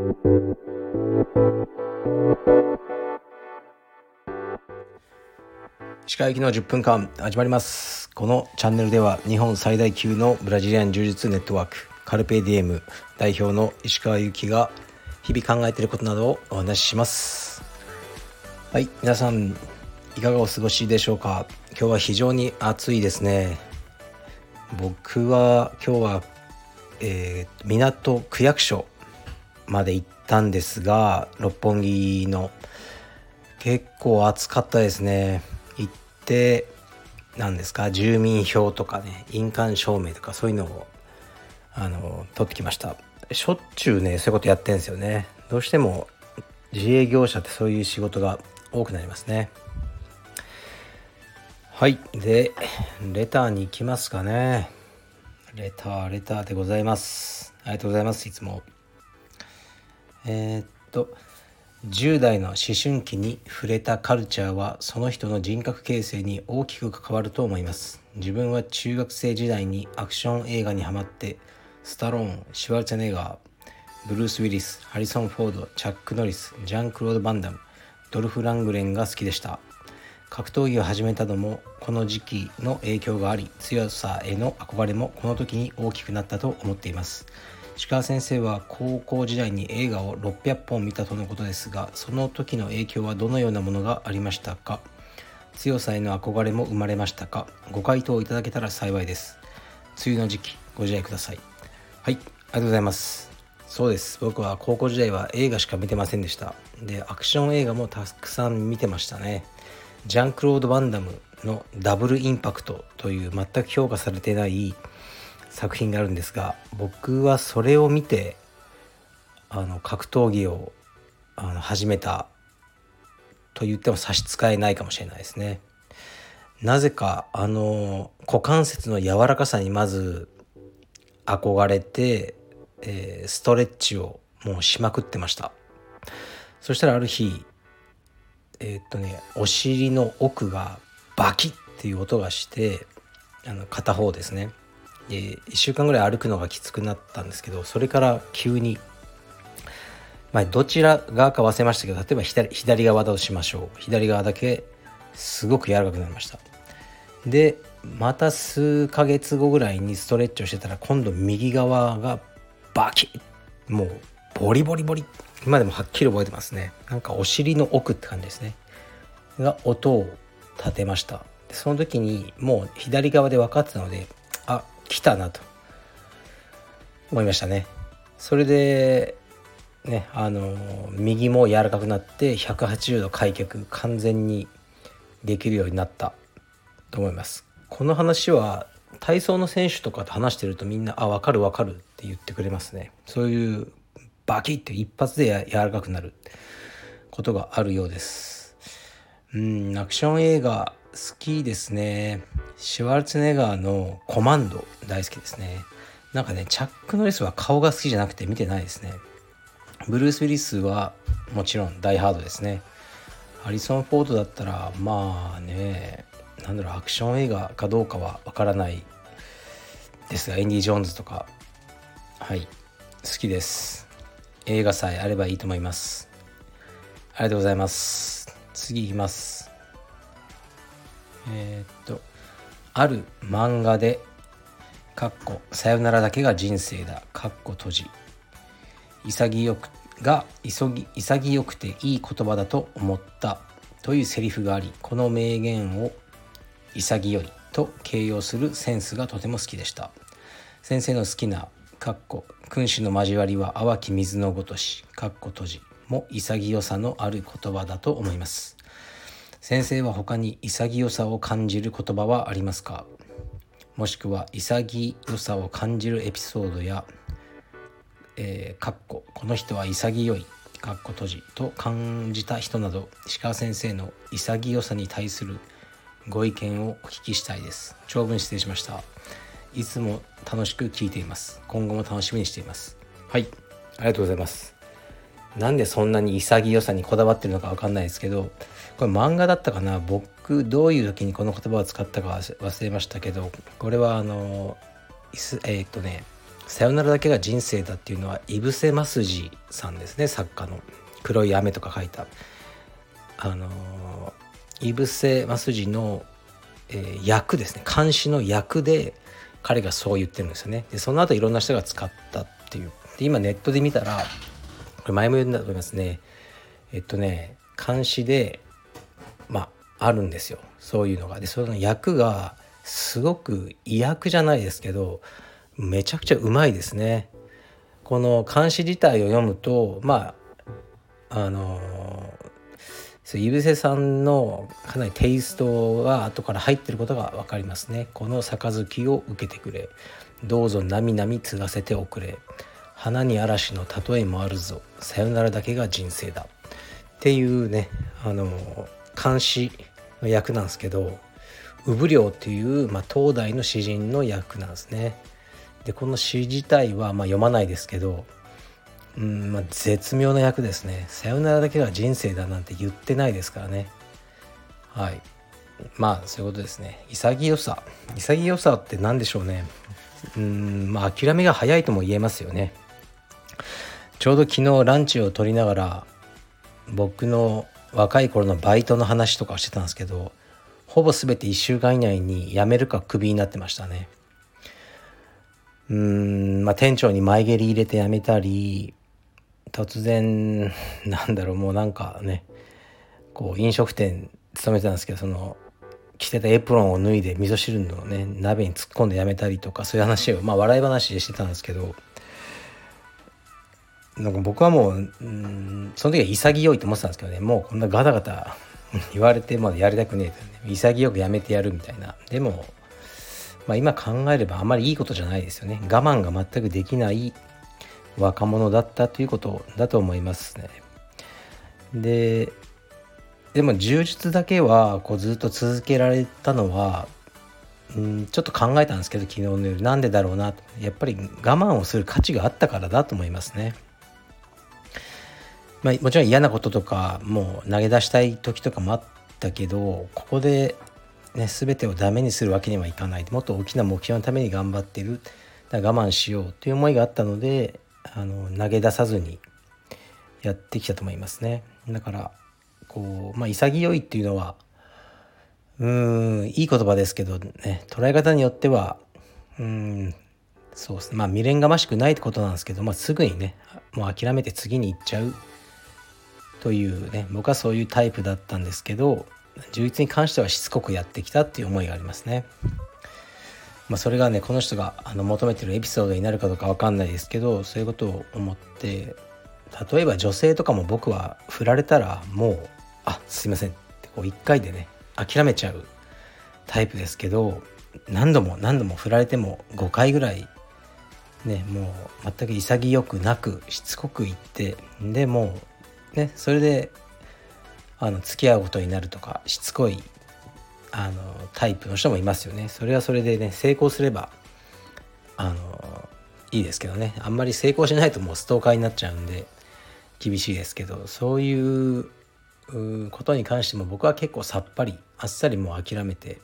歯科行きの10分間始まります。このチャンネルでは日本最大級のブラジリアン柔術ネットワークカルペディエム代表の石川由紀が日々考えていることなどをお話しします。はい皆さんいかがお過ごしでしょうか？今日は非常に暑いですね。僕は今日は、えー、港区役所まで行ったんですが六本木の。結構暑かったですね。行って何ですか住民票とかね印鑑証明とかそういうのをあの取ってきました。しょっちゅうねそういうことやってんですよね。どうしても自営業者ってそういう仕事が多くなりますね。はい。でレターに行きますかね。レターレターでございます。ありがとうございます。いつも。えー、っと10代の思春期に触れたカルチャーはその人の人格形成に大きく関わると思います。自分は中学生時代にアクション映画にハマってスタローンシュワルツェネガーブルース・ウィリスハリソン・フォードチャック・ノリスジャン・クロード・バンダムドルフ・ラングレンが好きでした。格闘技を始めたのもこの時期の影響があり強さへの憧れもこの時に大きくなったと思っています。石川先生は高校時代に映画を600本見たとのことですがその時の影響はどのようなものがありましたか？強さへの憧れも生まれましたか？ご回答いただけたら幸いです。梅雨の時期ご自愛ください。はい。ありがとうございます。そうです。僕は高校時代は映画しか見てませんでした。でアクション映画もたくさん見てましたね。ジャンクロード・バンダムのダブルインパクトという全く評価されてない作品があるんですが僕はそれを見てあの格闘技をあの始めたと言っても差し支えないかもしれないですね。なぜかあの股関節の柔らかさにまず憧れて、えー、ストレッチをもうしまくってましたそしたらある日えー、っとねお尻の奥がバキッっていう音がしてあの片方ですねで1週間ぐらい歩くのがきつくなったんですけどそれから急にまあどちら側か忘れましたけど例えば左左側だとしましょう。左側だけすごく柔らかくなりました。でまた数ヶ月後ぐらいにストレッチをしてたら今度右側がバキッもうボリボリボリ今でもはっきり覚えてますね。なんかお尻の奥って感じですね。が音を立てました。その時にもう左側で分かってたので来たなと。思いましたね。それでねあの右も柔らかくなって180度開脚完全にできるようになったと思います。この話は体操の選手とかと話してるとみんな「あ分かる分かる」って言ってくれますね。そういうバキッて一発で柔らかくなることがあるようです。うんアクション映画好きですね。シュワルツネガーのコマンド大好きですね。なんかねチャック・ノリスは顔が好きじゃなくて見てないですね。ブルース・ウィリスはもちろんダイハードですね。ハリソン・フォードだったらまあねなんだろうアクション映画かどうかはわからないですがエンディ・ジョーンズとかはい好きです。映画さえあればいいと思います。ありがとうございます。次いきます。えー、っとある漫画で「かっこさよならだけが人生だ」かっこ閉じ。潔くが急ぎ潔くていい言葉だと思ったというセリフがありこの名言を潔いと形容するセンスがとても好きでした。先生の好きなかっこ君主の交わりは淡き水のごとしかっこ閉じも潔さのある言葉だと思います。先生は他に潔さを感じる言葉はありますか？もしくは潔さを感じるエピソードや、えー、かっここの人は潔いかっこ閉じと感じた人など石川先生の潔さに対するご意見をお聞きしたいです。長文失礼しました。いつも楽しく聞いています。今後も楽しみにしています。はい。ありがとうございます。なんでそんなに潔さにこだわってるのか分かんないですけどこれ漫画だったかな？僕どういう時にこの言葉を使ったか忘れましたけどこれはあのえー、っとねさよならだけが人生だっていうのは井伏正治さんですね作家の「黒い雨」とか書いた。あの井伏正治の、えー、役ですね。監視の役で彼がそう言ってるんですよね。でその後いろんな人が使ったっていう。で今ネットで見たらこれ前も言うんだと思いますね。えっとね監視でまああるんですよ。そういうのが。でその役がすごく意訳じゃないですけどめちゃくちゃうまいですね。この監視自体を読むとまああの井伏さんのかなりテイストが後から入ってることが分かりますね。この杯を受けてくれ。どうぞなみなみ継がせておくれ。花に嵐の例えもあるぞ。さよならだけが人生だ。っていうねあの監視の役なんですけど産領っていう、まあ、東大の詩人の役なんですねでこの詩自体は、まあ、読まないですけどうんまあ、絶妙な役ですね。さよならだけが人生だなんて言ってないですからね。はい。まあそういうことですね。潔さ。潔さって何でしょうね。うんまあ諦めが早いとも言えますよね。ちょうど昨日ランチを取りながら僕の若い頃のバイトの話とかしてたんですけどほぼ全て1週間以内に辞めるかクビになってましたね。うん、まあ、店長に前蹴り入れて辞めたり突然なんだろうもうなんかねこう飲食店勤めてたんですけどその着てたエプロンを脱いで味噌汁のね鍋に突っ込んでやめたりとかそういう話をまあ笑い話でしてたんですけどなんか僕はもう、うん、その時は潔いと思ってたんですけどね。もうこんなガタガタ 言われてまでやりたくねえって、ね、潔くやめてやるみたいな。でも、まあ、今考えればあまりいいことじゃないですよね。我慢が全くできない若者だったということだと思いますね。ででも充実だけはこうずっと続けられたのはんちょっと考えたんですけど昨日の夜。なんでだろうなやっぱり我慢をする価値があったからだと思いますね。まあ、もちろん嫌なこととかもう投げ出したい時とかもあったけどここで、ね、全てをダメにするわけにはいかない。もっと大きな目標のために頑張ってる。だ我慢しようという思いがあったのであの投げ出さずにやってきたと思いますね。だからこうまあ潔いっていうのはうんいい言葉ですけどね捉え方によってはうんそうですね。まあ未練がましくないってことなんですけど、まあ、すぐにねもう諦めて次に行っちゃう。というね僕はそういうタイプだったんですけど充実に関してはしつこくやってきたっていう思いがありますね。まあ、それがねこの人があの求めてるエピソードになるかどうか分かんないですけどそういうことを思って例えば女性とかも僕は振られたらもう「あすいません」ってこう1回でね諦めちゃうタイプですけど何度も何度も振られても5回ぐらいねもう全く潔くなくしつこく言ってでもうねそれであの付き合うことになるとかしつこいあのタイプの人もいますよね。それはそれでね成功すればあのいいですけどね。あんまり成功しないともうストーカーになっちゃうんで厳しいですけどそういうことに関しても僕は結構さっぱりあっさりもう諦めて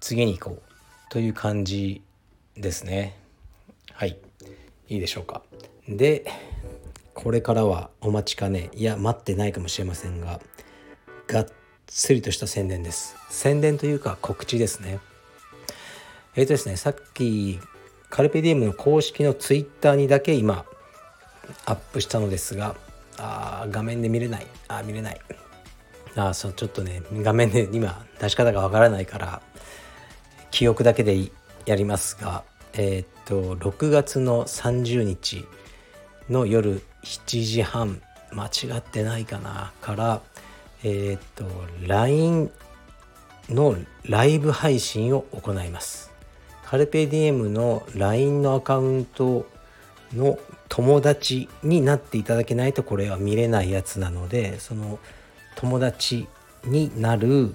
次に行こうという感じですね。はい。いいでしょうか。でこれからはお待ちかね。いや待ってないかもしれませんががっつりとした宣伝です。宣伝というか告知ですね。えっ、ー、とですねさっきカルペディウムの公式のツイッターにだけ今アップしたのですがあ画面で見れない。あ見れない。あそうちょっとね画面で今出し方がわからないから記憶だけでやりますがえっ、と6月の30日の夜7時半間違ってないかなからえっ、と LINE のライブ配信を行います。カルペディエムの LINE のアカウントの友達になっていただけないとこれは見れないやつなのでその友達になる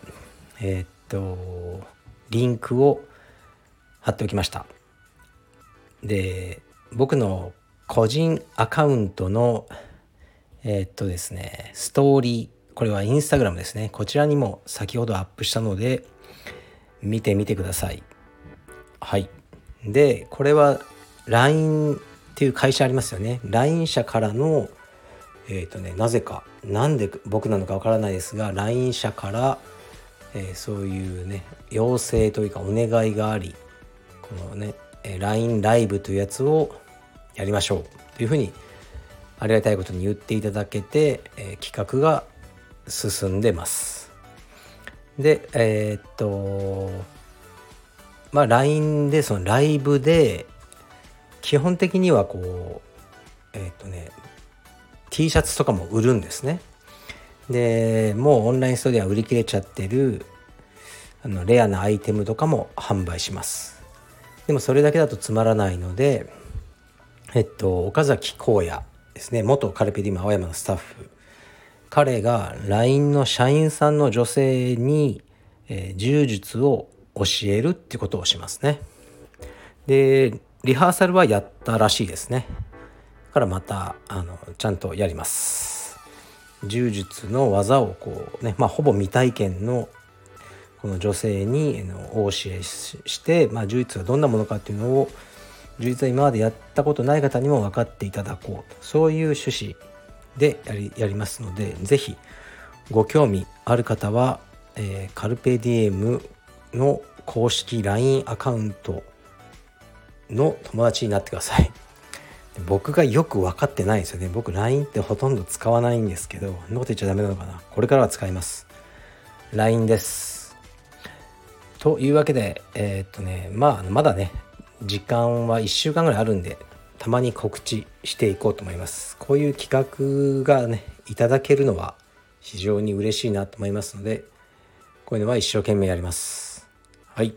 えっ、とリンクを貼っておきました。で僕の個人アカウントのえっ、とですねストーリーこれはインスタグラムですね。こちらにも先ほどアップしたので、見てみてください。はい。で、これは、LINE っていう会社ありますよね LINE 社からのえっ、とねなぜかなんで僕なのかわからないですが LINE 社から、えー、そういうね要請というかお願いがありこのね LINE ライブというやつをやりましょうというふうにありがたいことに言っていただけて、えー、企画が進んでます。でえー、っとまあ LINE でそのライブで基本的にはこうえー、っとね T シャツとかも売るんですね。でもうオンラインストアでは売り切れちゃってるあのレアなアイテムとかも販売します。でもそれだけだとつまらないのでえっと岡崎荒野ですね元カルペディマ青山のスタッフ彼が LINE の社員さんの女性に、えー、柔術を教えるってことをしますね。でリハーサルはやったらしいですね。からまたあのちゃんとやります。柔術の技をこうね、まあ、ほぼ未体験のこの女性にお教えして、まあ、柔術がどんなものかっていうのを充実は今までやったことない方にも分かっていただこうとそういう趣旨でやりやりますので是非ご興味ある方は、えー、カルペディエムの公式 LINE アカウントの友達になってください。僕がよく分かってないですよね。僕 LINE ってほとんど使わないんですけど、そんなこと言っちゃダメなのかな。これからは使います。LINE です。というわけで、えー、っとね、まあ、まだね、時間は1週間ぐらいあるんでたまに告知していこうと思います。こういう企画がねいただけるのは非常に嬉しいなと思いますのでこういうのは一生懸命やります。はい。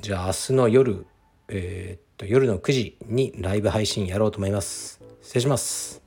じゃあ明日の夜えー、っと夜の9時にライブ配信やろうと思います。失礼します。